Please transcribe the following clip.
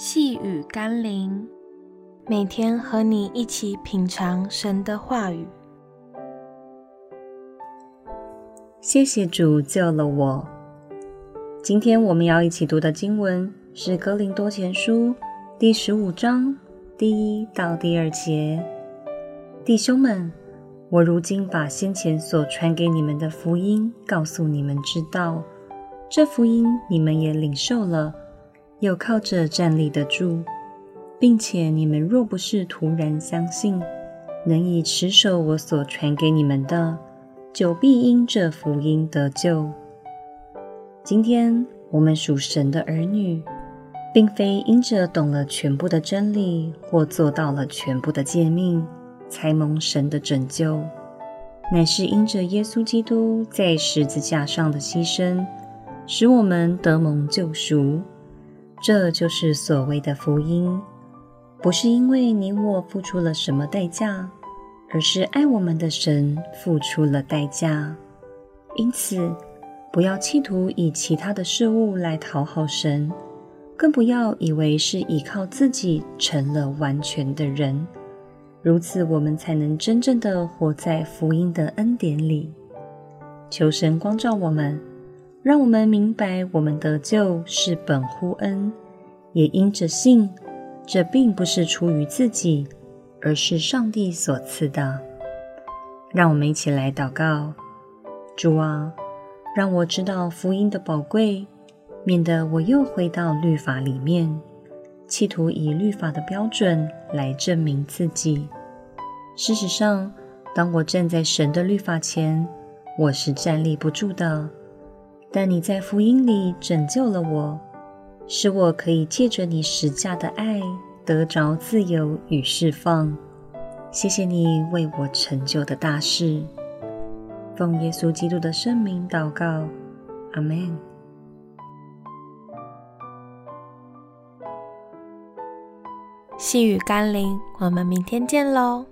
细雨甘霖，每天和你一起品尝神的话语。谢谢主救了我。今天我们要一起读的经文是《哥林多前书》第十五章第一到第二节。弟兄们，我如今把先前所传给你们的福音告诉你们知道，这福音你们也领受了。又靠着站立得住，并且你们若不是突然相信，能以持守我所传给你们的，就必因这福音得救。今天我们属神的儿女，并非因着懂了全部的真理或做到了全部的诫命，才蒙神的拯救，乃是因着耶稣基督在十字架上的牺牲，使我们得蒙救赎。这就是所谓的福音，不是因为你我付出了什么代价，而是爱我们的神付出了代价。因此，不要企图以其他的事物来讨好神，更不要以为是依靠自己成了完全的人，如此我们才能真正的活在福音的恩典里。求神光照我们。让我们明白，我们得救是本乎恩，也因着信。这并不是出于自己，而是上帝所赐的。让我们一起来祷告：主啊，让我知道福音的宝贵，免得我又回到律法里面，企图以律法的标准来证明自己。事实上，当我站在神的律法前，我是站立不住的。但你在福音里拯救了我，使我可以借着你十架的爱得着自由与释放。谢谢你为我成就的大事。奉耶稣基督的圣名祷告，阿门。细雨甘霖，我们明天见喽。